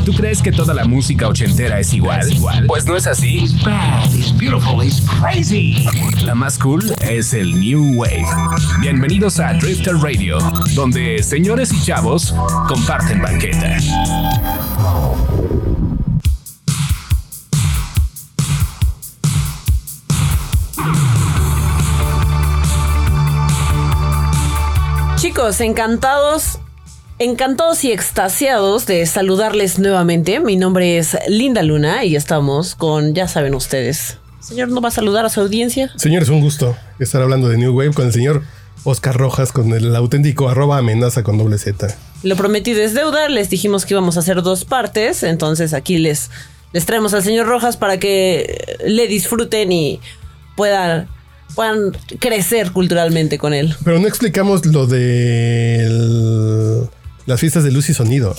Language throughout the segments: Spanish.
¿Y tú crees que toda la música ochentera es igual? Pues no es así. La más cool es el New Wave. Bienvenidos a Drifter Radio, donde señores y chavos comparten banqueta. Chicos, encantados, encantados y extasiados de saludarles nuevamente. Mi nombre es Linda Luna y estamos con, ya saben ustedes. Señor, ¿no va a saludar a su audiencia? Señor, es un gusto estar hablando de New Wave con el señor Oscar Rojas, con el auténtico arroba amenaza con doble Z. Lo prometido es deuda, les dijimos que íbamos a hacer dos partes, entonces aquí les, les traemos al señor Rojas para que le disfruten y puedan, puedan crecer culturalmente con él. Pero no explicamos lo de el- las fiestas de luz y sonido.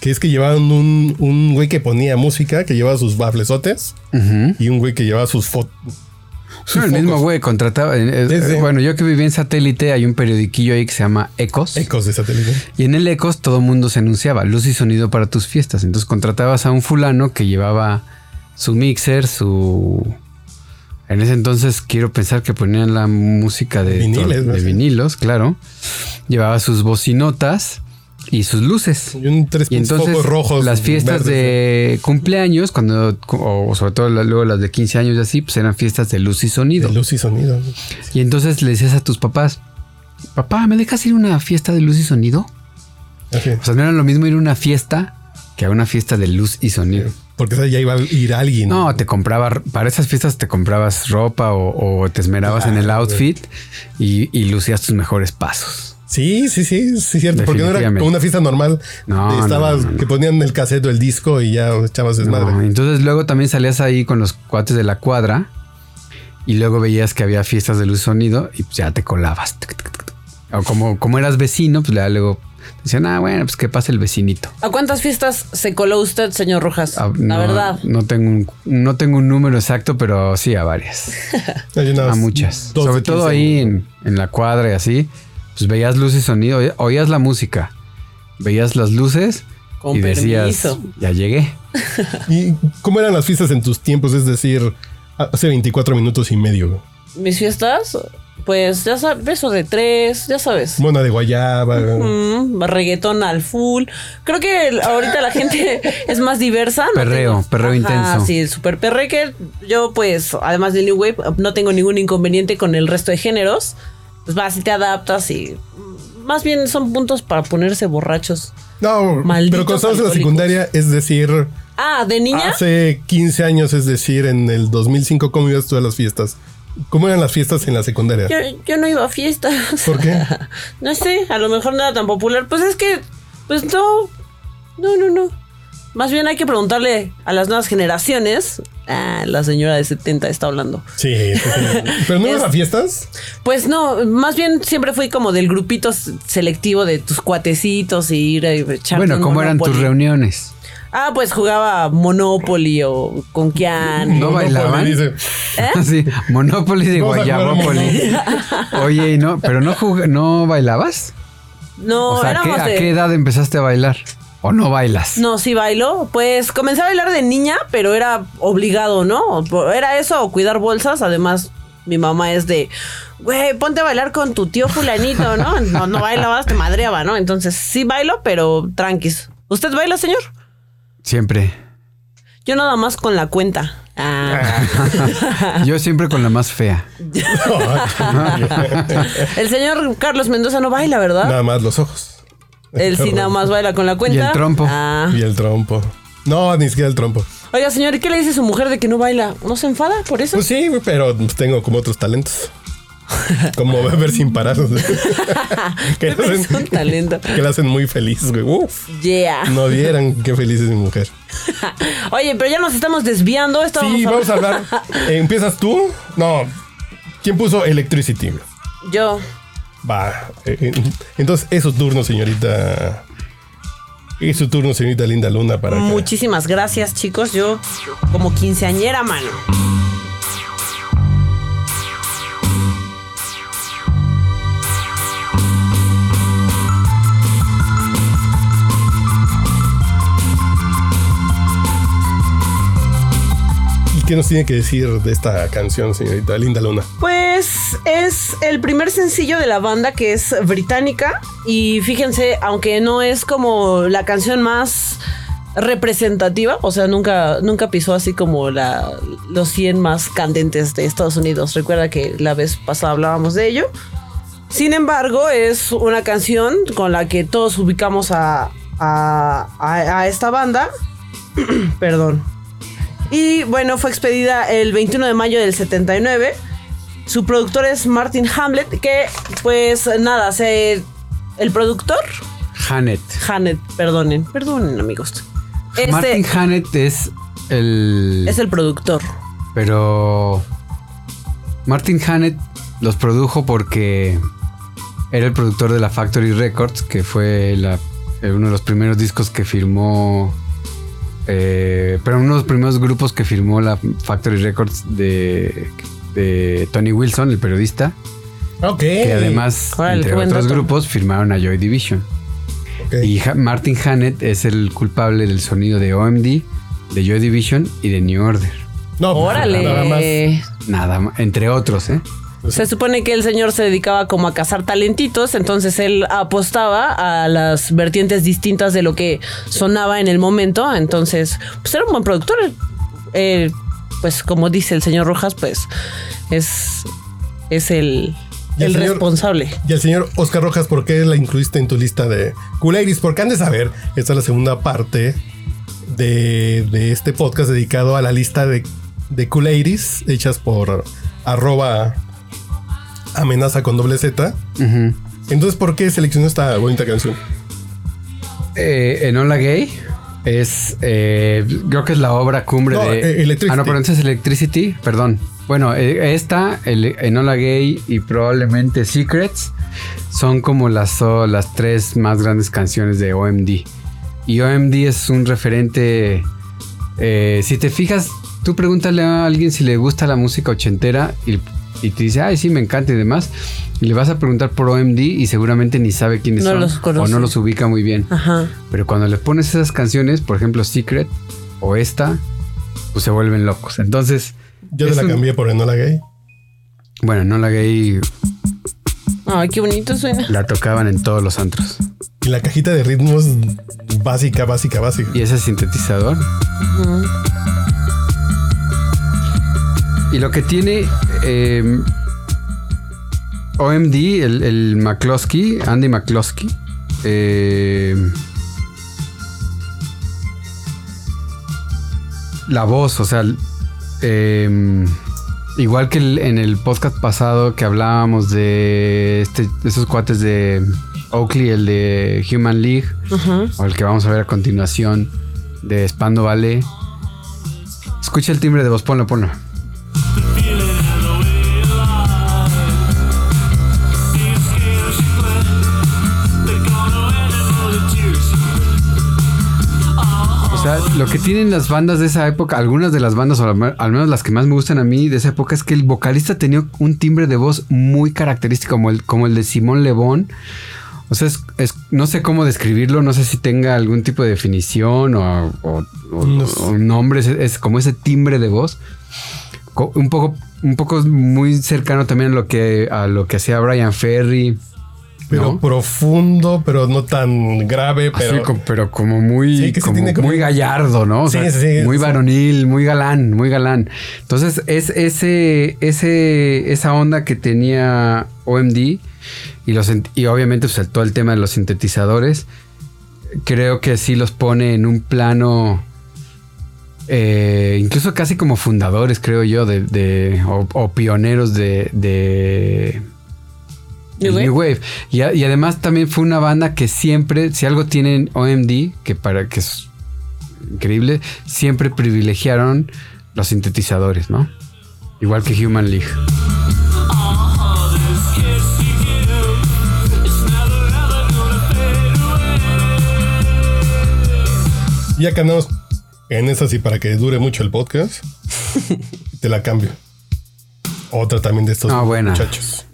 Que es que llevaban un, un güey que ponía música, que llevaba sus baflesotes, y un güey que llevaba sus fotos. El mismo güey contrataba. eh, eh. Bueno, yo que viví en satélite, hay un periodiquillo ahí que se llama Ecos. Ecos de satélite. Y en el Ecos todo mundo se anunciaba luz y sonido para tus fiestas. Entonces contratabas a un fulano que llevaba su mixer, su. En ese entonces quiero pensar que ponían la música de, Viniles, ¿no? de vinilos, claro. Llevaba sus bocinotas y sus luces. Y un tres Y entonces focos rojos. las fiestas verdes, de cumpleaños, cuando o sobre todo luego las de 15 años y así, pues eran fiestas de luz y sonido. de luz y sonido. Y entonces le decías a tus papás, papá, ¿me dejas ir a una fiesta de luz y sonido? Así. O sea, no era lo mismo ir a una fiesta que a una fiesta de luz y sonido. Porque ya iba a ir alguien. No, te compraba, para esas fiestas te comprabas ropa o, o te esmerabas en el Ah, outfit y, y lucías tus mejores pasos. Sí, sí, sí, sí, cierto. Porque no era como una fiesta normal. No, estabas, no, no, no. que ponían el cassette o el disco y ya echabas desmadre. No, entonces luego también salías ahí con los cuates de la cuadra y luego veías que había fiestas de luz y sonido y pues ya te colabas. O como, como eras vecino, pues ya luego decían, ah, bueno, pues que pase el vecinito. ¿A cuántas fiestas se coló usted, señor Rojas? Ah, La no, verdad. No tengo, un, no tengo un número exacto, pero sí a varias. Hay unas A muchas. 12, Sobre todo 15 ahí en, en la cuadra y así, pues veías luz y sonido, oí- oías la música, veías las luces Con y decías, permiso. ya llegué. ¿Y cómo eran las fiestas en tus tiempos? Es decir, hace 24 minutos y medio. Mis fiestas, pues ya sabes, beso de tres, ya sabes. Mona de guayaba. Mm, reggaetón al full. Creo que ahorita la gente es más diversa. no Perreo, tengo- perreo intenso. Sí, super perreque. Yo, pues, además del New Wave, no tengo ningún inconveniente con el resto de géneros. Pues vas y te adaptas y. Más bien son puntos para ponerse borrachos. No, Malditos pero cuando estabas en la secundaria, es decir, Ah, de niña. hace 15 años, es decir, en el 2005, ¿cómo ibas tú a las fiestas? ¿Cómo eran las fiestas en la secundaria? Yo, yo no iba a fiestas. ¿Por qué? No sé, a lo mejor no era tan popular. Pues es que, pues no, no, no, no. Más bien hay que preguntarle a las nuevas generaciones. Ah, la señora de 70 está hablando. Sí. ¿Pero no ibas a fiestas? Pues no, más bien siempre fui como del grupito selectivo de tus cuatecitos y ir a echar. Bueno, ¿cómo eran tus reuniones? Ah, pues jugaba Monopoly o con Kian. ¿No bailaban? Dice, Sí, Monopoly de a Guayabópolis. Oye, y no, pero no jug- no bailabas? No, o sea, ¿a qué edad empezaste a bailar? ¿O no bailas? No, sí bailo. Pues comencé a bailar de niña, pero era obligado, ¿no? Era eso o cuidar bolsas. Además, mi mamá es de, güey, ponte a bailar con tu tío fulanito, ¿no? No, no bailabas, te madreaba, ¿no? Entonces sí bailo, pero tranquis. ¿Usted baila, señor? Siempre. Yo nada más con la cuenta. Ah. Yo siempre con la más fea. El señor Carlos Mendoza no baila, ¿verdad? nada más los ojos. Él sí nada más baila con la cuenta. Y el trompo. Ah. Y el trompo. No, ni siquiera el trompo. Oiga, señor, ¿y qué le dice su mujer de que no baila? ¿No se enfada por eso? Pues sí, pero pues, tengo como otros talentos. Como beber sin parar. que, la es un hacen, talento. que la hacen muy feliz, güey. Uf. Yeah. No vieran qué feliz es mi mujer. Oye, pero ya nos estamos desviando. Estábamos Sí, vamos a hablar. Eh, ¿Empiezas tú? No. ¿Quién puso Electricity? Yo. Va. eh, eh, entonces, es su turno, señorita. Es su turno, señorita Linda Luna, para Muchísimas gracias, chicos. Yo, como quinceañera, mano. Qué nos tiene que decir de esta canción, señorita Linda Luna? Pues es el primer sencillo de la banda que es británica y fíjense, aunque no es como la canción más representativa, o sea, nunca, nunca pisó así como la, los 100 más candentes de Estados Unidos. Recuerda que la vez pasada hablábamos de ello. Sin embargo, es una canción con la que todos ubicamos a, a, a- a esta banda. Perdón. Y bueno, fue expedida el 21 de mayo del 79. Su productor es Martin Hamlet, que pues nada, se... El productor, Hanet. Hanet, perdonen, perdonen amigos. Este Martin Hanet es el. es el productor. Pero. Martin Hanet los produjo porque era el productor de la Factory Records, que fue la- uno de los primeros discos que firmó. Eh, pero uno de los primeros grupos que firmó la Factory Records de, de Tony Wilson, el periodista, Ok. que además, entre otros dato. grupos, firmaron a Joy Division. Y Ha- Martin Hanet es el culpable del sonido de OMD, de Joy Division y de New Order. No, pues, Órale. nada más. Nada más, entre otros, ¿eh? Se supone que el señor se dedicaba como a cazar talentitos, entonces él apostaba a las vertientes distintas de lo que sonaba en el momento, entonces pues era un buen productor. Eh, pues como dice el señor Rojas, pues es, es el, el el señor- responsable. Y el señor Oscar Rojas, ¿por qué la incluiste en tu lista de Culairis? Porque han de saber, esta es la segunda parte de, de este podcast dedicado a la lista de, de Culairis hechas por arroba amenaza con doble Z. Entonces, ¿por qué seleccionó esta bonita canción? Eh, Enola Gay es, eh, creo que es la obra cumbre No, de... eh, Electricity. Ah, no, pero entonces es Electricity, perdón. Bueno, esta, el Enola Gay y probablemente Secrets son como las, las tres más grandes canciones de OMD. Y OMD es un referente... eh, si te fijas, tú pregúntale a alguien si le gusta la música ochentera y, y te dice, ay, sí, me encanta y demás. Y le vas a preguntar por OMD y seguramente ni sabe quiénes No son. los o no los ubica muy bien. Ajá. Pero cuando le pones esas canciones, por ejemplo Secret o esta, pues se vuelven locos. Entonces, Yo te la un- cambié por Enola Gay. bueno, no la gay Ay, qué bonito suena. la tocaban en todos los antros. Y la cajita de ritmos básica, básica, básica. Y ese sintetizador. Y lo que tiene eh, OMD, el, el McCloskey, Andy McCloskey, eh, la voz, o sea, eh, igual que el- en el podcast pasado que hablábamos de, este, esos cuates de Oakley, el de Human League, o el que vamos a ver a continuación de Spando Ballet. Escucha el timbre de voz, ponlo, ponlo. Lo que tienen las bandas de esa época, algunas de las bandas, o al me- al menos las que más me gustan a mí de esa época, es que el vocalista tenía un timbre de voz muy característico, como el, como el de Simón Lebón. O sea, es, es- no sé cómo describirlo, no sé si tenga algún tipo de definición o, o- o- No sé. o un nombre, es, es como ese timbre de voz. Un poco, un poco muy cercano también a lo que, a lo que hacía Brian Ferry. Pero ¿no? profundo, pero no tan grave. Así Pero co- pero como muy, Sí, que sí como tiene como- muy gallardo, ¿no? O Sí, sea, sí, muy varonil, muy galán, muy galán. Entonces, es ese, ese, esa onda que tenía OMD y, los, y obviamente pues, todo el tema de los sintetizadores, creo que sí los pone en un plano. eh, incluso casi como fundadores, creo yo, de, de- o, o pioneros de, de New Wave. New Wave. Y, a- y además también fue una banda que siempre, si algo tienen OMD, que para que es increíble, siempre privilegiaron los sintetizadores, ¿no? Igual que Human League. ya que andamos en esas y para que dure mucho el podcast, te la cambio. Otra también de estos Ah, buena. muchachos.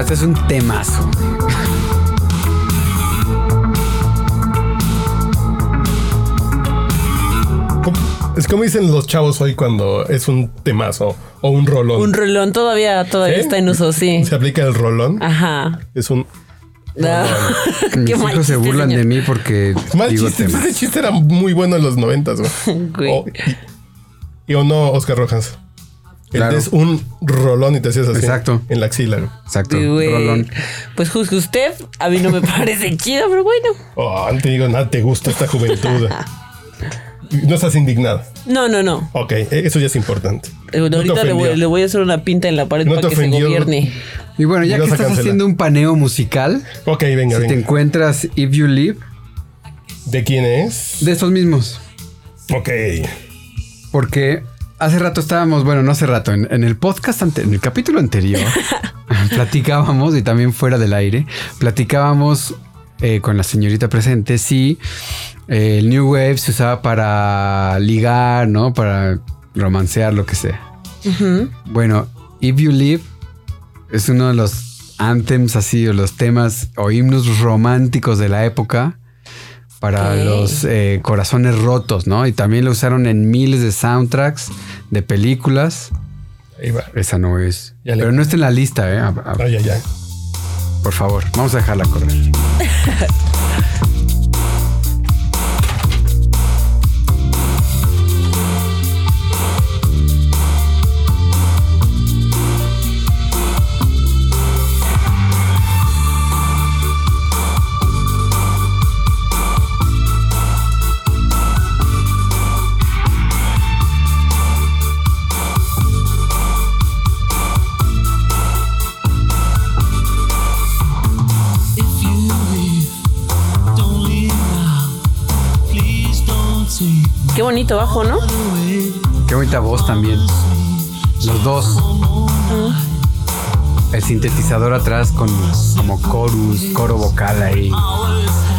Este es un temazo. ¿Cómo- Es como dicen los chavos hoy cuando es un temazo o un rolón. Un rolón todavía, todavía está en uso, sí. Se aplica el rolón. Ajá. Es un. No. Mis Qué mal hijos se burlan señor. de mí porque Mal digo chiste. temas. Ese chiste era muy bueno en los noventas, güey. Y o no, Oscar Rojas. El Claro. es un rolón y te hacías así. Exacto. En la axila. Exacto. Güey. Rolón. Pues juzgue usted. A mí no me parece chido, pero bueno. Oh, no te digo nada, te gusta esta juventud. no estás indignado. No, no, no. Ok, eso ya es importante. Eh, No Ahorita le voy, ofendió. le voy a hacer una pinta en la pared No para que se gobierne. Y bueno, ya que estás cancelar. haciendo un paneo musical, Ok, venga, si te encuentras If You Live, ¿De quién es? de estos mismos. Ok. Porque hace rato estábamos, bueno, no hace rato, en, en el podcast, ante- en el capítulo anterior, platicábamos, y también fuera del aire, platicábamos eh, con la señorita presente si eh, el New Wave se usaba para ligar, ¿no? Para romancear, lo que sea. Bueno, If You Live es uno de los anthems así, o los temas o himnos románticos de la época para los eh, corazones rotos, ¿no? Y también lo usaron en miles de soundtracks de películas. Ahí va. Esa no es. Ya le- Pero no está en la lista, ¿eh? A- a- Ay, ay, ay. por favor, vamos a dejarla correr. bonito bajo, ¿no? Qué bonita voz también. Los dos. El sintetizador atrás con como chorus, coro vocal ahí.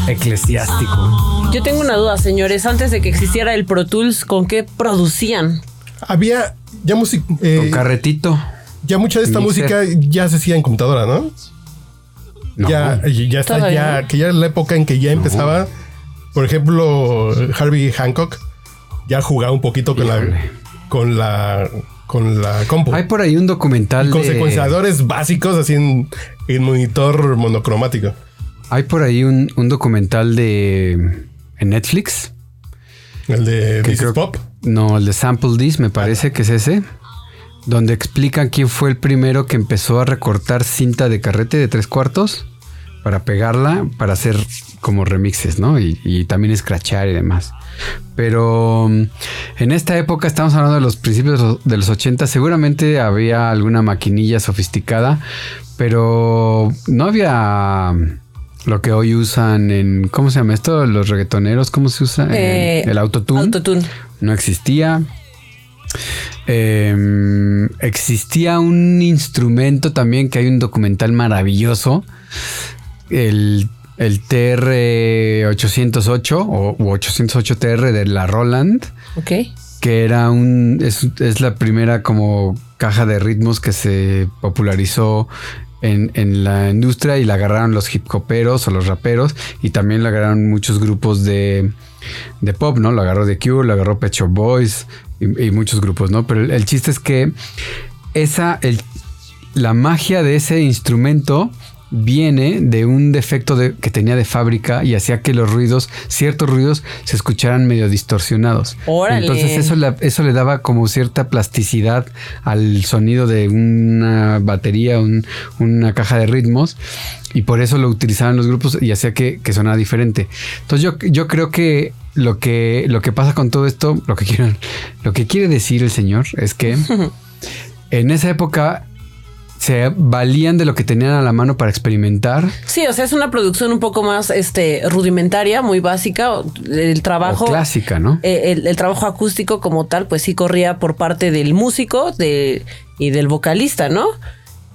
Eclesiástico. Yo tengo una duda, señores. Antes de que existiera el Pro Tools, ¿con qué producían? Había ya música. Con carretito. ya mucha de esta mixer. música ya se hacía en computadora, ¿no? No. Ya, ya está, ya, que ya era la época en que ya empezaba. Por ejemplo, Harvey Hancock ya jugaba un poquito con la, con la, con la compu. Hay por ahí un documental con de... secuenciadores básicos así en, en monitor monocromático. Hay por ahí un, un documental de... En Netflix. El de This creo- Pop. No, el de Sample This me parece que es ese. Donde explican quién fue el primero que empezó a recortar cinta de carrete de tres cuartos para pegarla, para hacer como remixes, ¿no? Y, y también escrachar y demás. Pero mm, en esta época, estamos hablando de los principios de los- de los 80, seguramente había alguna maquinilla sofisticada, pero no había mm, lo que hoy usan en, ¿cómo se llama esto? Los reggaetoneros, ¿cómo se usa? Eh, el autotune Autotune. no existía. Eh, existía un instrumento también que hay un documental maravilloso. El, el TR-808 o u 808TR de la Roland, Ok. que era un. Es, es la primera como caja de ritmos que se popularizó en, en la industria y la agarraron los hip hoperos o los raperos y también la agarraron muchos grupos de, de pop, ¿no? Lo agarró The Cure, lo agarró Pet Shop Boys y, y muchos grupos, ¿no? Pero el, el chiste es que esa, el, la magia de ese instrumento viene de un defecto de- que tenía de fábrica y hacía que los ruidos, ciertos ruidos, se escucharan medio distorsionados. Órale. Entonces eso, le- eso le daba como cierta plasticidad al sonido de una batería, un- una caja de ritmos. Y por eso lo utilizaban los grupos y hacía que, que sonara diferente. Entonces yo, yo creo que lo que lo que pasa con todo esto, lo que quiero, lo que quiere decir el señor es que en esa época se valían de lo que tenían a la mano para experimentar. Sí, o sea, es una producción un poco más este, rudimentaria, muy básica. El trabajo. O clásica, ¿no? eh, el, el trabajo acústico como tal, pues sí corría por parte del músico de, y del vocalista, ¿no?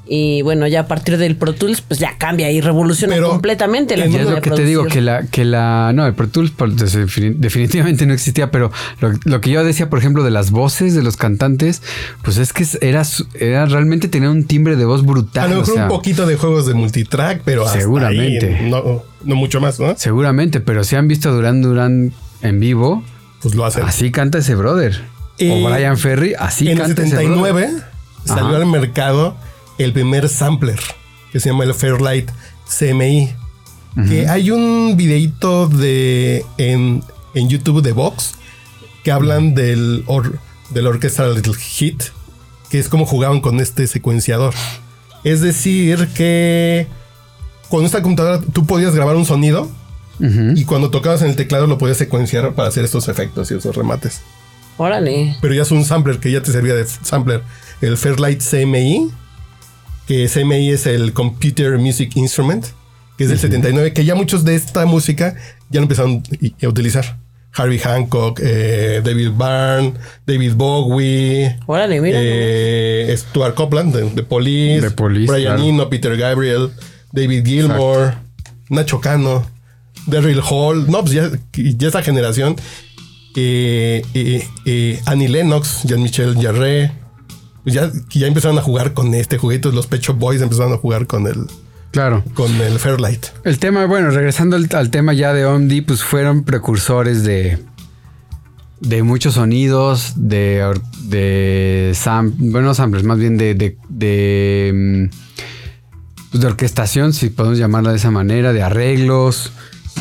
Y bueno, ya a partir del Pro Tools, pues ya cambia y revoluciona Pero completamente la es lo que te digo, que la, que la, no, el Pro Tools pues, defini- definitivamente no existía, pero lo, lo que yo decía, por ejemplo, de las voces de los cantantes, pues es que era, era realmente tener un timbre de voz A brutal. lo o mejor sea, un poquito de juegos de multitrack, pero hasta Seguramente. ahí, no, no mucho más, ¿no? Seguramente, pero si han visto a Durán Durán en vivo, Pues lo hacen. así canta ese brother. Y o Brian Ferry, así en el canta ese brother. 79 salió Ajá. al mercado el primer sampler que se llama el Fairlight CMI. Que hay un videito de en, en YouTube de Vox que hablan del, or, del Orchestral Hit, que es como jugaban con este secuenciador. Es decir, que con esta computadora tú podías grabar un sonido y cuando tocabas en el teclado lo podías secuenciar para hacer estos efectos y esos remates. Órale. Pero ya es un sampler que ya te servía de sampler. El Fairlight CMI, que CMI es el Computer Music Instrument, que es del 79, que ya muchos de esta música ya lo empezaron a utilizar. Harvey Hancock, eh, David Byrne, David Bowie, Órale, mira. eh, Stuart Copeland de, de Police, De Police, Brian claro. Eno, Peter Gabriel, David Gilmour, Nacho Cano, Daryl Hall, no, pues ya, ya esa generación, eh, eh, eh, Annie Lennox, Jean-Michel Jarre, ya, que ya empezaron a jugar con este juguete, los Pet Shop Boys empezaron a jugar con el, Claro. con el Fairlight. El tema, bueno, regresando al, al tema ya de OMD, pues fueron precursores de, de muchos sonidos, de, de sam- bueno, no samplers, más bien de, de, de, mm, pues de orquestación, si podemos llamarla de esa manera, de arreglos,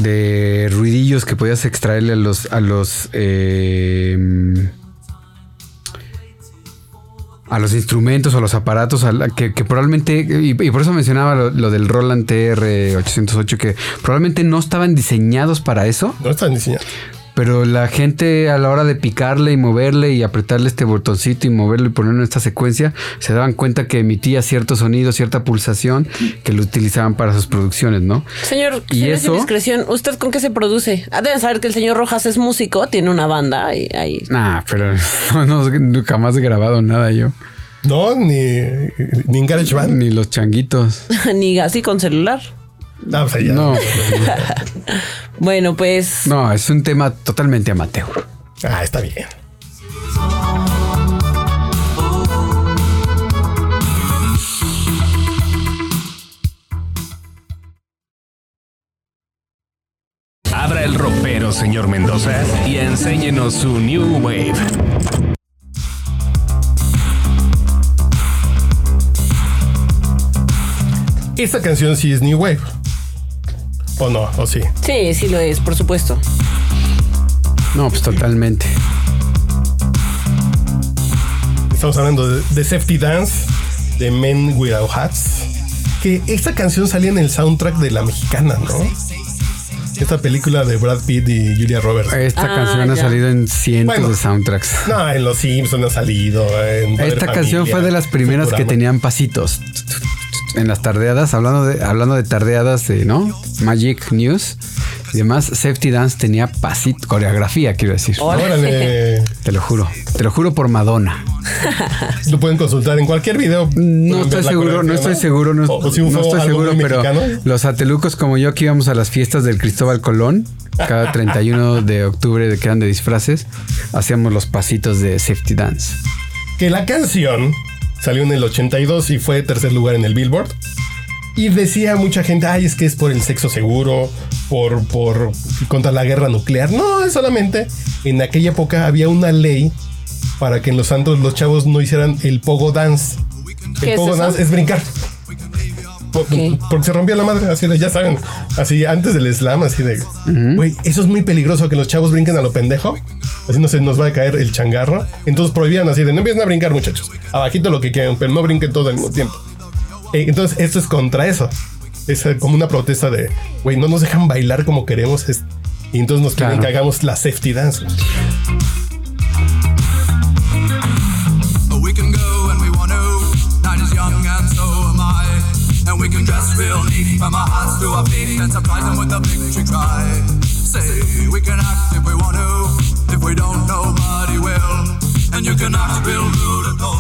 de ruidillos que podías extraerle a los, a los, eh, a los instrumentos o los aparatos a que, que probablemente, y, por eso mencionaba lo, lo del Roland TR-808, que probablemente no estaban diseñados para eso, No están diseñados. Pero la gente a la hora de picarle y moverle y apretarle este botoncito y moverlo y ponerlo en esta secuencia, se daban cuenta que emitía cierto sonido, cierta pulsación que lo utilizaban para sus producciones, ¿no? Señor, ¿Y eso? indiscreción, ¿usted con qué se produce? Ah, deben saber que el señor Rojas es músico, tiene una banda y ahí. Nah, pero no, no, nunca más he grabado nada yo, No, ni, ni en GarageBand. ni los changuitos. Ni así con celular. No, pues ya. No, Bueno, pues. no, es un tema totalmente amateur. Ah, está bien. Abra el ropero, señor Mendoza, y enséñenos su New Wave. Esta canción sí es New Wave. ¿O no? ¿O sí? Sí, sí lo es, por supuesto. No, pues totalmente. Estamos hablando de, de Safety Dance, de Men Without Hats. Que esta canción salía en el soundtrack de La Mexicana, ¿no? Esta película de Brad Pitt y Julia Roberts. Esta Ah, canción ha salido en cientos Bueno. de soundtracks. No, en Los Simpsons ha salido. En Esta canción fue de las primeras que tenían pasitos. En las tardeadas, hablando de, hablando de tardeadas de, ¿no? Magic News y demás, Safety Dance tenía pasito, coreografía, quiero decir. Órale. Te lo juro. Te lo juro por Madonna. Lo pueden consultar en cualquier video. No estoy seguro, no estoy seguro, no, O- o si no estoy seguro, pero mexicano. los atelucos como yo que íbamos a las fiestas del Cristóbal Colón, cada 31 de octubre de que eran de disfraces, hacíamos los pasitos de Safety Dance. que la canción salió en el 82 y fue tercer lugar en el Billboard. Y decía mucha gente, ay, es que es por el sexo seguro, por, por contra la guerra nuclear. No, es solamente en aquella época había una ley para que en los santos los chavos no hicieran el pogo dance. ¿Qué El es pogo eso? dance es brincar. Porque se rompía la madre, así de, ya saben, así antes del slam, así de, güey, eso es muy peligroso que los chavos brinquen a lo pendejo, así no se nos va a caer el changarro. Entonces prohibían así de, no empiecen a brincar muchachos, abajito lo que quieran, pero no brinquen todo al mismo tiempo. Eh, entonces esto es contra eso, es eh, como una protesta de, güey, no nos dejan bailar como queremos, es- y entonces nos quieren Claro. que hagamos la safety dance.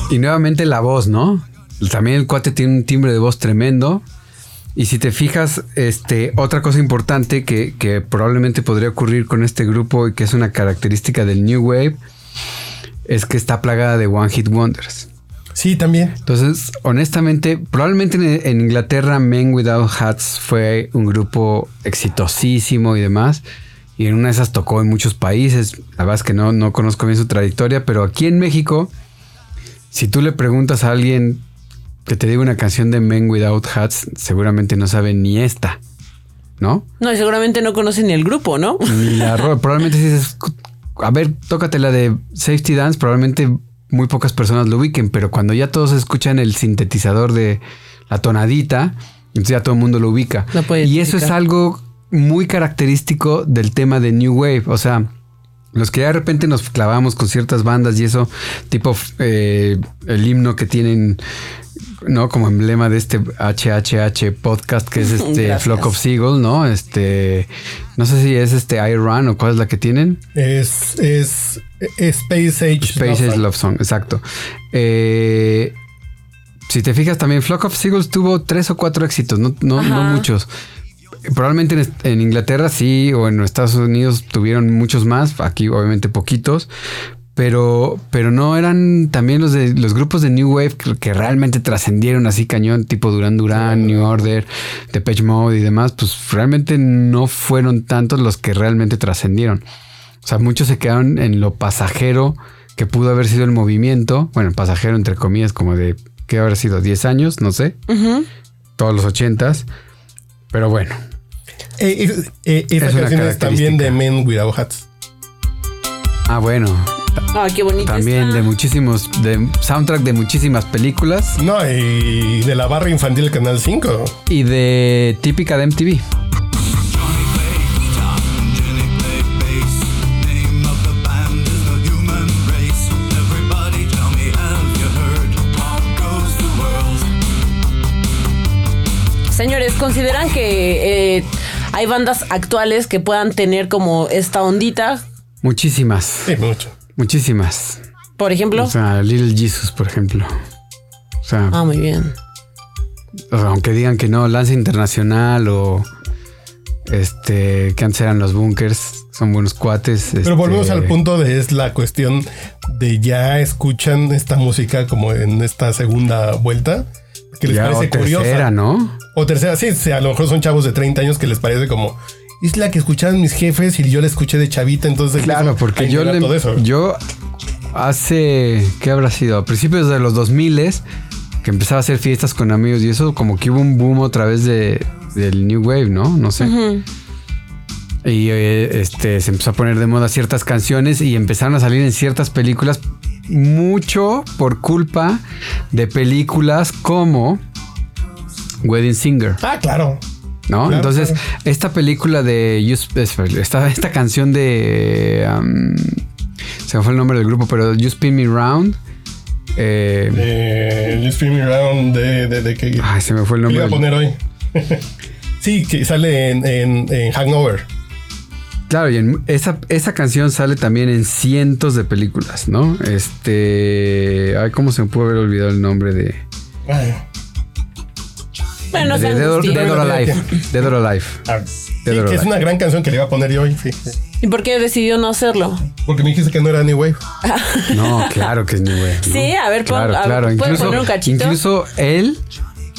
Y nuevamente la voz, ¿no? también el cuate tiene un timbre de voz tremendo. Y si te fijas, este, otra cosa importante que probablemente podría ocurrir con este grupo y que es una característica del New Wave, es que está plagada de One Hit Wonders. Sí, también. Entonces, honestamente, probablemente en, en Inglaterra Men Without Hats fue un grupo exitosísimo y demás. Y en una de esas tocó en muchos países. La verdad es que no, no conozco bien su trayectoria, pero aquí en México, si tú le preguntas a alguien que te diga una canción de Men Without Hats, seguramente no sabe ni esta, ¿no? No, y seguramente no conocen ni el grupo, ¿no? Ni la ro- Probablemente si dices, a ver, tócate la de Safety Dance, probablemente muy pocas personas lo ubiquen, pero cuando ya todos escuchan el sintetizador de la tonadita, entonces ya todo el mundo lo ubica. Lo y eso es algo muy característico del tema de New Wave. O sea, los que ya de repente nos clavamos con ciertas bandas y eso, tipo eh, el himno que tienen, ¿no? Como emblema de este HHH podcast que es este Gracias. Flock of Seagull, ¿no? Este, no sé si es este Iron o cuál es la que tienen. Es, es, es Space Age. Space Love Age Love Song, exacto. Eh, si te fijas también, Flock of Seagulls tuvo tres o cuatro éxitos, no, no, no muchos. Probablemente en Inglaterra sí, o en Estados Unidos tuvieron muchos más, aquí obviamente poquitos, pero, pero no eran también los de los grupos de New Wave que, que realmente trascendieron así cañón, tipo Duran Duran, New Order, Depeche Mode y demás, pues realmente no fueron tantos los que realmente trascendieron. O sea, muchos se quedaron en lo pasajero que pudo haber sido el movimiento. Bueno, pasajero entre comillas, como de que habrá sido 10 años, no sé. Todos los 80s. Pero bueno, Eh, eh, eh, esa Es una canción es también de. Men Without Hats. ah, bueno, Ay, qué bonito. también está. de muchísimos, de soundtrack de muchísimas películas No, y de la barra infantil del Canal 5. y de típica de MTV. Señores, ¿consideran que eh, hay bandas actuales que puedan tener como esta ondita? Muchísimas, Sí, mucho. Muchísimas. Por ejemplo. O sea, Little Jesus, por ejemplo. O sea, ah, muy bien. o sea, aunque digan que no, Lanza Internacional o este, que antes eran los bunkers, son buenos cuates. Pero volvemos este, al punto de es la cuestión de ya escuchan esta música como en esta segunda vuelta. Que les ya, parece o tercera, curiosa. ¿no? O tercera, sí, sí, a lo mejor son chavos de 30 años que les parece como. Es la que escuchaban mis jefes y yo la escuché de chavita, entonces. Claro, porque a yo, le- todo eso. yo hace, ¿qué habrá sido? A principios de los 2000 que empezaba a hacer fiestas con amigos y eso como que hubo un boom otra vez de, del New Wave, ¿no? No sé. Y eh, este, se empezó a poner de moda ciertas canciones y empezaron a salir en ciertas películas mucho por culpa de películas como Wedding Singer. Ah, claro. ¿No? Claro, Entonces, claro. esta película de Sp- esta, esta canción de um, se me fue el nombre del grupo, pero You Spin Me Round. eh, Eh, You Spin Me Around de, de, de que. ay, se me fue el ¿Qué le nombre. iba a poner hoy? sí, que sale en, en, en Hangover. Claro, y en- esa, esa canción sale también en cientos de películas, ¿no? Este. Ay, ¿cómo se me pudo haber olvidado el nombre de. Ay, Bueno, no de Dead or, angustien. Dead or Alive. Dead or Alive. ah, sí, Dead or que es una gran canción que le iba a poner yo hoy. Sí. ¿Y por qué decidió no hacerlo? Porque me dijiste que no era New Wave. No, claro que es New Wave. ¿no? Sí, a ver, pon- claro, a- claro. ¿puedes Incluso, poner un cachito? incluso él,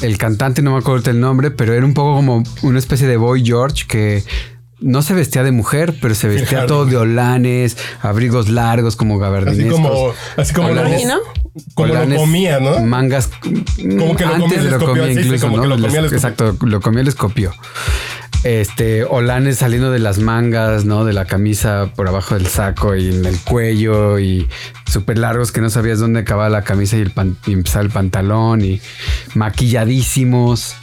el cantante, no me acuerdo el nombre, pero era un poco como una especie de Boy George que no se vestía de mujer, pero se vestía todo de holanes, abrigos largos como Así gabardinescos. como, así como, lo, Olanes. lo Holanes, comía, ¿no? Mangas. Como que lo comía, antes les lo copió, comía incluso, como ¿no? que lo comía, les exacto, lo comía, les copió. Este, olanes saliendo de las mangas, ¿no? De la camisa por abajo del saco y en el cuello y súper largos que no sabías dónde acababa la camisa y, el pan- y empezaba el pantalón y maquilladísimos,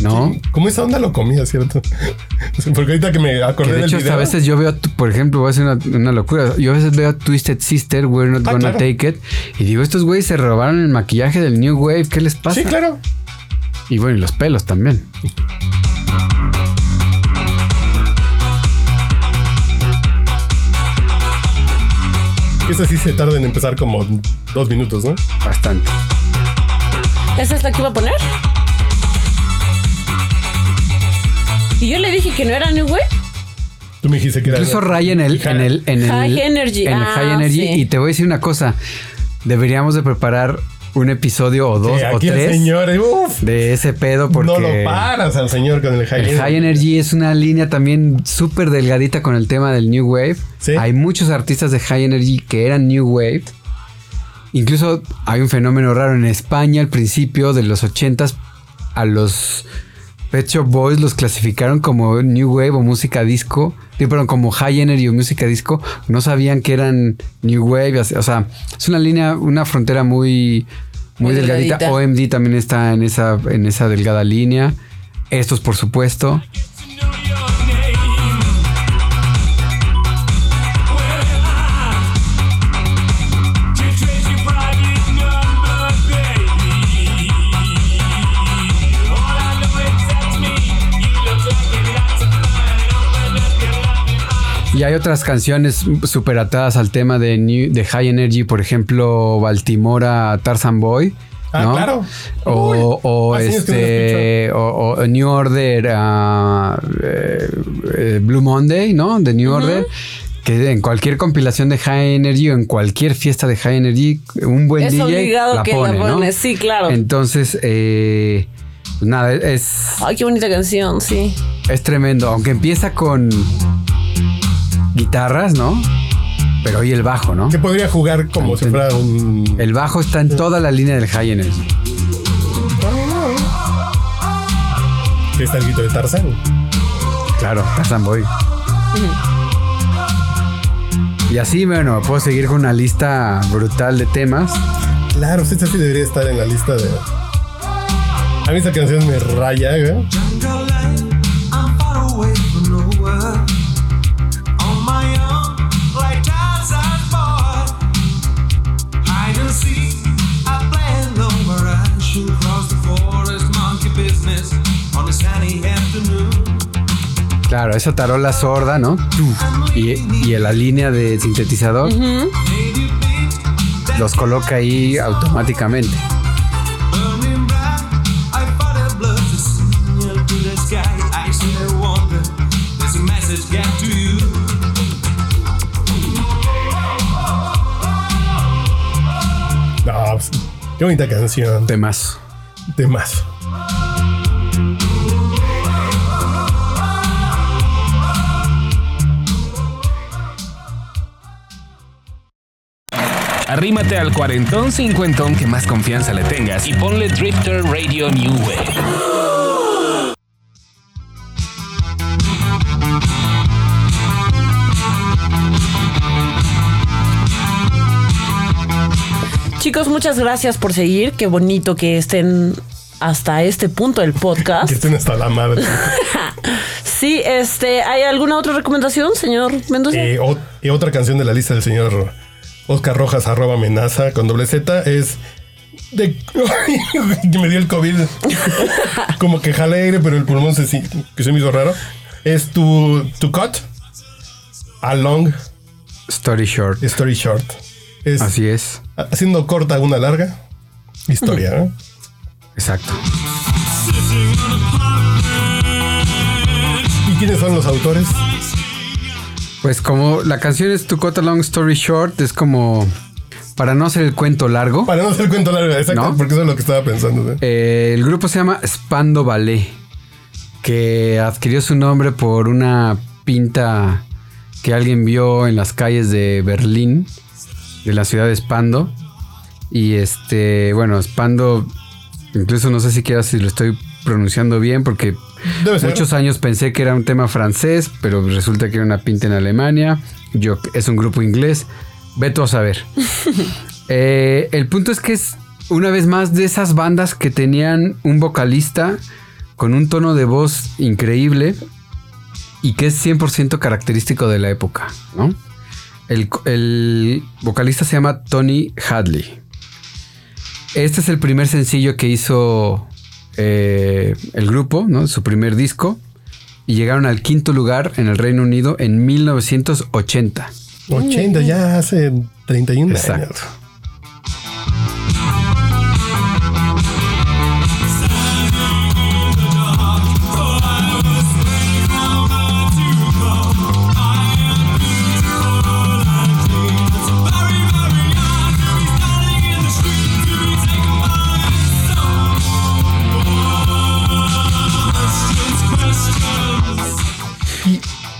¿no? Como esa onda lo comía, ¿cierto? Porque ahorita que me Que acordé de del hecho, video. a veces yo veo, por ejemplo, voy a hacer una, una locura. Yo a veces veo a Twisted Sister, We're Not Ah, Gonna claro. Take It. Y digo, estos güeyes se robaron el maquillaje del New Wave. ¿Qué les pasa? Sí, claro. Y bueno, y los pelos también. Eso sí se tarda en empezar como dos minutos, ¿no? Bastante. ¿Esa es la que iba a poner? Y yo le dije que no era New Wave. Tú me dijiste que era. Incluso raya en el, en el, en el High Energy. En el Ah, High Energy. sí. Y te voy a decir una cosa. Deberíamos de preparar un episodio o dos Sí, o aquí el tres señor, eh, uf, de ese pedo porque no lo paras al señor con el high el High Energy es una línea también súper delgadita con el tema del New Wave. Sí. Hay muchos artistas de High Energy que eran New Wave. Incluso hay un fenómeno raro en España al principio de los 80s a los Pet Shop Boys los clasificaron como New Wave o música disco. Perdón, como High Energy o música disco. No sabían que eran New Wave. O sea, es una línea, una frontera muy, muy, Muy delgadita. delgadita. OMD también está en esa, en esa delgada línea. Estos, por supuesto. Hay otras canciones súper atadas al tema de, New- de High Energy, por ejemplo, Baltimora Tarzan Boy. Ah, ¿no? claro. O, o que no este o, o New Order eh, eh, Blue Monday, ¿no? De New Order. Que en cualquier compilación de High Energy o en cualquier fiesta de High Energy, un buen Es DJ obligado la que pone, la ¿no? pone. Sí, claro. Entonces, eh, pues nada, es, Ay, qué bonita canción, sí. es tremendo. Aunque empieza con guitarras, ¿no? Pero oye el bajo, ¿no? Que podría jugar como si fuera un. El bajo está en toda la línea del High que está el grito de Tarzan. Claro, Tarzan Boy. Y así, bueno, puedo seguir con una lista brutal de temas. Claro, esta sí debería estar en la lista de. A mí esta canción me raya, güey. Jungle Claro, esa tarola sorda, ¿no? Y, y en la línea de sintetizador los coloca ahí automáticamente. burning bright. I fought a blood Arrímate al cuarentón cincuentón que más confianza le tengas y ponle Drifter Radio New Wave. Chicos, muchas gracias por seguir. Qué bonito que estén hasta este punto del podcast. Que estén hasta la madre. Sí, este, ¿hay alguna otra recomendación, señor Mendoza? Eh, o- y otra canción de la lista del señor Oscar Rojas, arroba amenaza con doble Z, es de que me dio el COVID. Como que jalé aire, pero el pulmón se, que se me hizo raro. Es tu, tu cut. A long Story short. story short. Es Así es. haciendo corta una larga historia. ¿no? Exacto. ¿Y quiénes son los autores? Pues como la canción es To Cut a Long Story Short, es como para no hacer el cuento largo. Para no hacer el cuento largo, exacto, ¿No? porque eso es lo que estaba pensando. Eh, el grupo se llama Spando Ballet, que adquirió su nombre por una pinta que alguien vio en las calles de Berlín, de la ciudad de Spando. Y este, bueno, Spando, incluso no sé siquiera si lo estoy pronunciando bien, porque Debe ser. muchos años pensé que era un tema francés, pero resulta que era una pinta en Alemania. Yo, es un grupo inglés. Veto a saber. Eh, el punto es que es una vez más de esas bandas que tenían un vocalista con un tono de voz increíble y que es 100% característico de la época, ¿no? El, el vocalista se llama Tony Hadley. Este es el primer sencillo que hizo eh, el grupo, ¿no? Su primer disco. Y llegaron al quinto lugar en el Reino Unido en 1980. 80, ya hace 31 Exacto. años.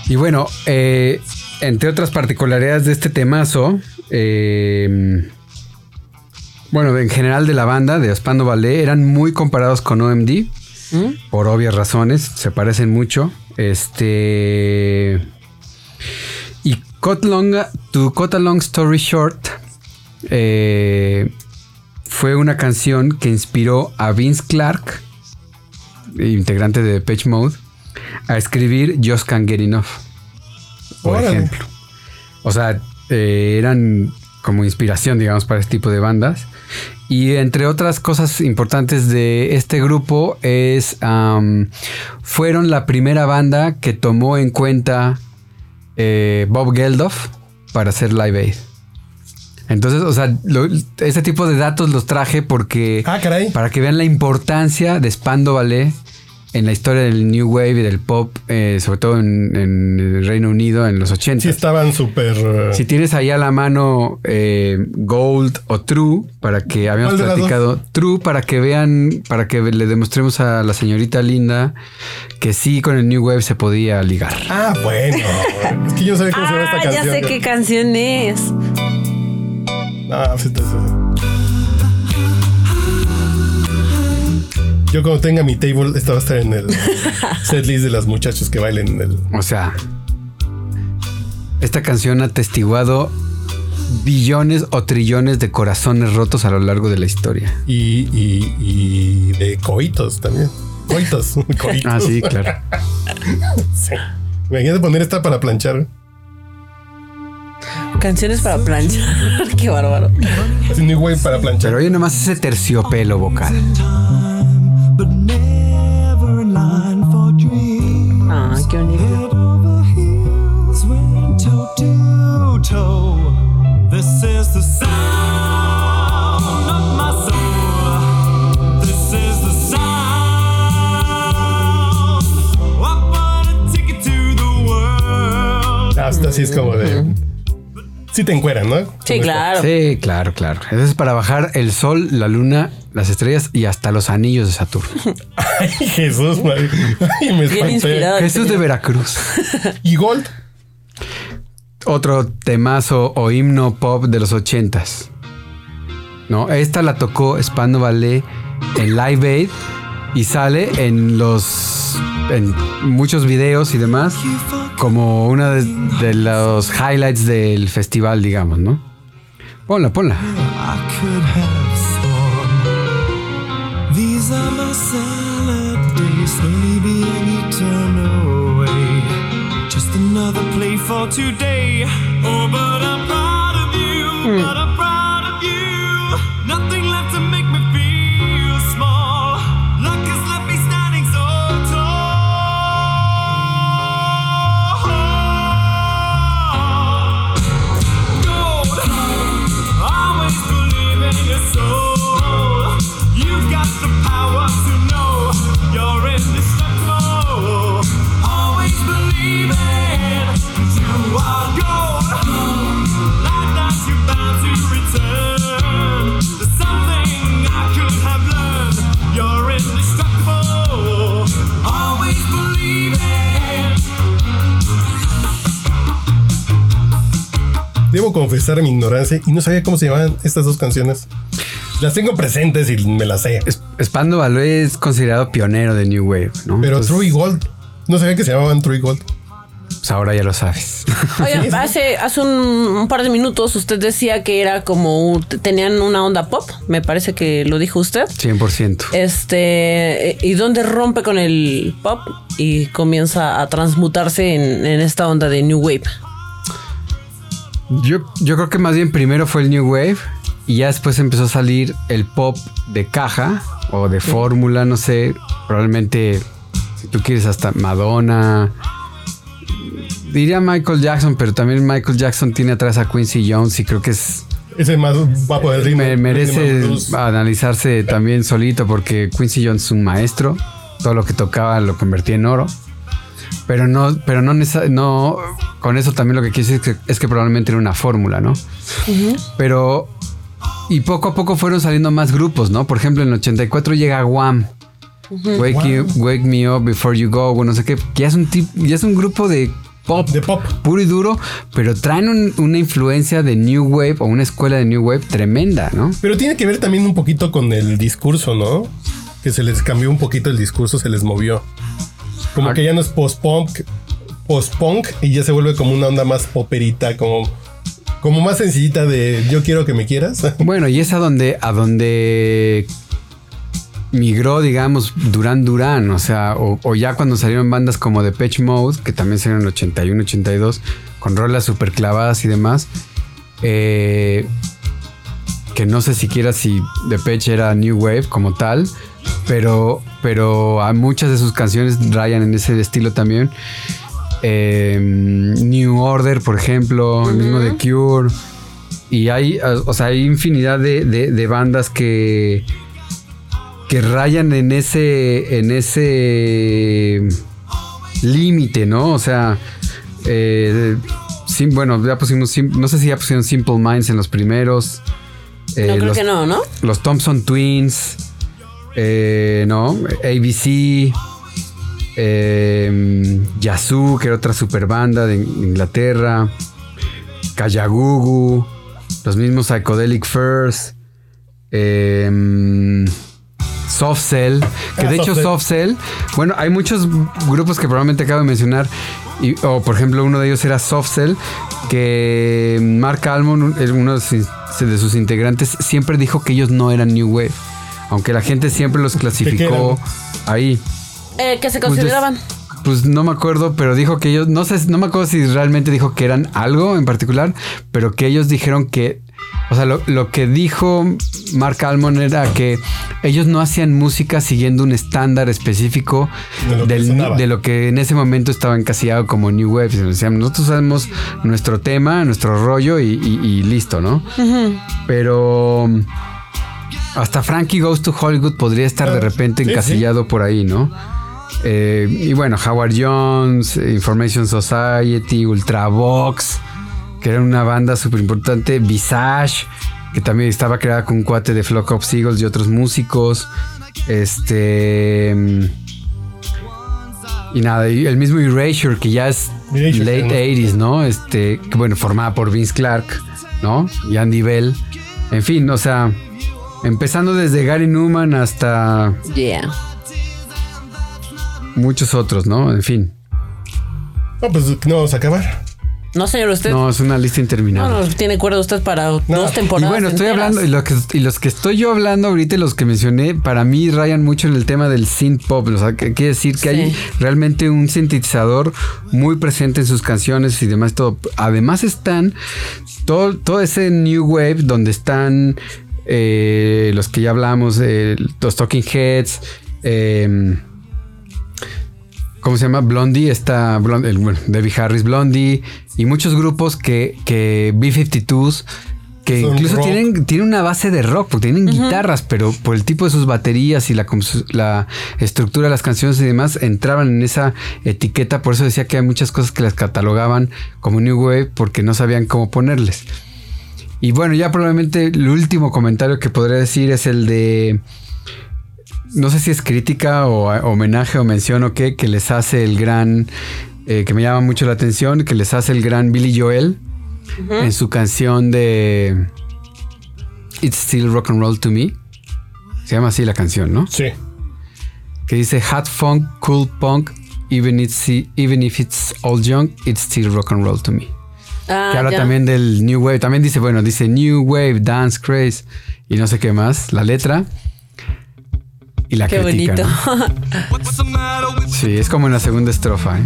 Y bueno, eh, entre otras particularidades de este temazo, eh, bueno, en general de la banda de Spando Ballet, eran muy comparados con OMD, por obvias razones, se parecen mucho. Este. Y cut long, To Cut a Long Story Short, eh, fue una canción que inspiró a Vince Clark, integrante de Depeche Mode, a escribir Just Can't Get Enough, por Órale. ejemplo. O sea, eh, eran como inspiración, digamos, para este tipo de bandas. Y entre otras cosas importantes de este grupo es, fueron la primera banda que tomó en cuenta eh, Bob Geldof para hacer Live Aid. Entonces, o sea, lo- este tipo de datos los traje porque Ah, caray. para que vean la importancia de Spando Ballet en la historia del New Wave y del pop, eh, sobre todo en, en el Reino Unido en los 80. Sí estaban súper... eh, Si tienes ahí a la mano eh, Gold o True, para que habíamos ¿Cuál de las platicado, True, para que vean, para que le demostremos a la señorita linda que sí con el New Wave se podía ligar. Ah, bueno. es que yo sabía cómo se llama Ah, esta ya sé qué canción es. Ah, pues entonces- Yo cuando tenga mi table, esta va a estar en el setlist de las muchachos que bailen en el... O sea, esta canción ha atestiguado billones o trillones de corazones rotos a lo largo de la historia. Y, y, y de coitos también. Coitos. coitos. Ah, sí, claro. Sí. Imagínate poner esta para planchar. Canciones para plancha. qué bárbaro. Así New Wave para planchar. Pero oye nomás ese terciopelo vocal. Dreams. Qué bonito. Head over heels, went toe to toe. This is the sound of my soul. This is the sound. I bought a ticket to the world. Hasta así es como de... Sí te encueran, ¿no? Sí, Como claro. Sí, claro, claro. Eso es para bajar el sol, la luna, las estrellas y hasta los anillos de Saturno. Ay, Jesús, madre. Ay, me espanté. Jesús de Veracruz. Y Gold. Otro temazo o himno pop de los ochentas. No, esta la tocó Spando Ballet en Live Aid y sale en los en muchos videos y demás como una de, de los highlights del festival, digamos, ¿no? Ponla, ponla. Just another play for today. Confesar mi ignorancia y no sabía cómo se llamaban estas dos canciones. Las tengo presentes y me las sé. Es- Spando Ballet es considerado pionero de New Wave, ¿no? Pero Entonces, True y Gold. No sabía que se llamaban True y Gold. pues ahora ya lo sabes. Oigan, hace, hace un, un par de minutos usted decía que era como tenían una onda pop, me parece que lo dijo usted. 100%. Este, y donde rompe con el pop y comienza a transmutarse en, en esta onda de New Wave. Yo, yo creo que más bien primero fue el New Wave y ya después empezó a salir el pop de caja o de fórmula, no sé. Probablemente, si tú quieres, hasta Madonna. Diría Michael Jackson, pero también Michael Jackson tiene atrás a Quincy Jones y creo que es Ese más guapo del ritmo. me- merece analizarse también solito porque Quincy Jones es un maestro. Todo lo que tocaba lo convertía en oro. Pero no, pero no, no con eso también lo que decir es que, es que probablemente era una fórmula, ¿no? Pero y poco a poco fueron saliendo más grupos, ¿no? Por ejemplo, en el 84 llega Wham. Wake, you- Wake Me Up Before You Go, bueno, no sé qué. que Ya es un tip, ya es un grupo de pop. De pop. Puro y duro, pero traen un- una influencia de New Wave o una escuela de New Wave tremenda, ¿no? Pero tiene que ver también un poquito con el discurso, ¿no? Que se les cambió un poquito el discurso, se les movió. Como Ah. que ya no es post-punk, post-punk y ya se vuelve como una onda más poperita, como, como más sencillita de yo quiero que me quieras. Bueno, y es a donde, a donde migró, digamos, Duran Duran, o sea, o, o ya cuando salieron bandas como Depeche Mode, que también salieron en el 81, 82, con rolas super clavadas y demás, eh, que no sé siquiera si Depeche era New Wave como tal, pero, pero a muchas de sus canciones rayan en ese estilo también. Eh, New Order, por ejemplo, el mismo de Cure. Y hay, o sea, hay infinidad de, de- de bandas que, que rayan en ese, en ese límite, ¿no? O sea, eh, sim- bueno, ya pusimos, sim- no sé si ya pusieron Simple Minds en los primeros. Eh, No creo los, que no, ¿no? los Thompson Twins, eh, ¿no? ABC, eh, Yazoo, que era otra super banda de Inglaterra, Kayagugu, los mismos Psychedelic Furs, eh, Soft Cell, que Ah, de Soft hecho Cell. Soft Cell, bueno, hay muchos grupos que probablemente acabo de mencionar, y, o por ejemplo uno de ellos era Soft Cell, que Mark Almond, uno de sus integrantes, siempre dijo que ellos no eran New Wave, aunque la gente siempre los clasificó ahí. Eh, que se Pues, consideraban. Pues no me acuerdo, pero dijo que ellos, no sé, no me acuerdo si realmente dijo que eran algo en particular, pero que ellos dijeron que, o sea, lo, lo que dijo Mark Almond era que ellos no hacían música siguiendo un estándar específico De lo que del- sonaba. de lo que en ese momento estaba encasillado como New Wave. decían, nosotros hacemos nuestro tema, nuestro rollo y, y- y listo, ¿no? Pero hasta Frankie Goes to Hollywood podría estar de repente Sí, sí. encasillado por ahí, ¿no? Eh, y bueno, Howard Jones, Information Society, Ultravox, que era una banda súper importante, Visage, que también estaba creada con un cuate de Flock of Seagulls y otros músicos. Este. Y nada, y el mismo Erasure, que ya es Erasure, late tenemos- 80s, ¿no? Este, que bueno, formada por Vince Clark, ¿no? Y Andy Bell. En fin, o sea, empezando desde Gary Newman hasta Yeah. muchos otros, ¿no? En fin. No, pues no vamos a acabar. No, señor, usted. No, No, es una lista interminable. no, tiene cuerda usted para dos Y temporadas. bueno, estoy enteras. hablando, y, lo que- y los que estoy yo hablando ahorita, y los que mencioné, para mí rayan mucho en el tema del synth pop. O sea, que quiere decir que hay realmente un sintetizador muy presente en sus canciones y demás. Todo. Además están todo, todo ese new wave donde están eh, los que ya hablamos, eh, los Talking Heads. eh, ¿Cómo se llama? Blondie, está Blondie, el- bueno, Debbie Harris, Blondie y muchos grupos que, que B-52s que Son incluso rock. tienen, tienen una base de rock, porque tienen guitarras, pero por el tipo de sus baterías y la, la estructura de las canciones y demás, entraban en esa etiqueta. Por eso decía que hay muchas cosas que las catalogaban como New Wave porque no sabían cómo ponerles. Y bueno, ya probablemente el último comentario que podría decir es el de. No sé si es crítica o homenaje o mención o qué, que les hace el gran. eh, que me llama mucho la atención, que les hace el gran Billy Joel en su canción de. It's Still Rock and Roll to Me. Se llama así la canción, ¿no? Sí. Que dice Hot Funk, Cool Punk, even, it's, even if it's all junk, it's still rock and roll to me Ah, que habla ya. también del New Wave. También dice, bueno, dice New Wave, Dance Craze y no sé qué más. La letra y la Qué crítica. bonito. Sí, es como en la segunda estrofa. ¿eh?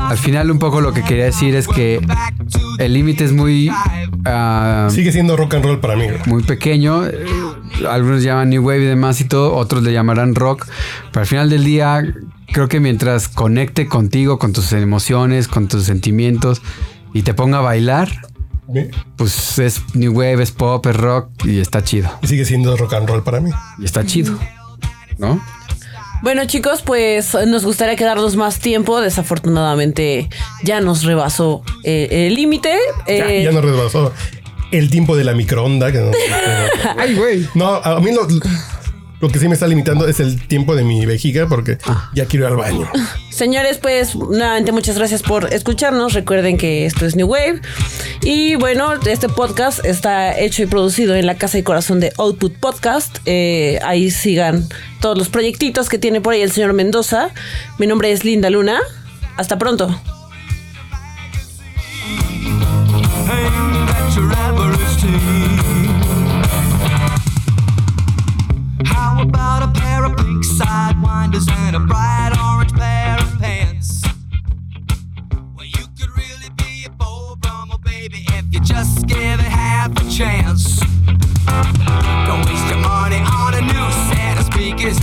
Al final un poco lo que quería decir es que el límite es muy, ah, Sigue siendo rock and roll para mí. muy pequeño. Algunos llaman New Wave y demás y todo, otros le llamarán rock. Pero al final del día, creo que mientras conecte contigo, con tus emociones, con tus sentimientos y te ponga a bailar, pues es New Wave, es pop, es rock y está chido. Y sigue siendo rock and roll para mí. Y está chido. ¿No? Bueno, chicos, pues nos gustaría quedarnos más tiempo. Desafortunadamente ya nos rebasó eh, el límite. Ya, Eh, ya no rebasó el tiempo de la microonda. que no- Ay, güey. No, a mí lo- Lo que sí me está limitando es el tiempo de mi vejiga porque ya quiero ir al baño. Señores, pues nuevamente muchas gracias por escucharnos. Recuerden que esto es New Wave. Y bueno, este podcast está hecho y producido en la casa y corazón de Output Podcast. Eh, ahí sigan todos los proyectitos que tiene por ahí el señor Mendoza. Mi nombre es Linda Luna. Hasta pronto. About a pair of pink sidewinders and a bright orange pair of pants? Well, you could really be a Bo Brummel, baby, if you just give it half a chance. Don't waste your money on a new set of speakers.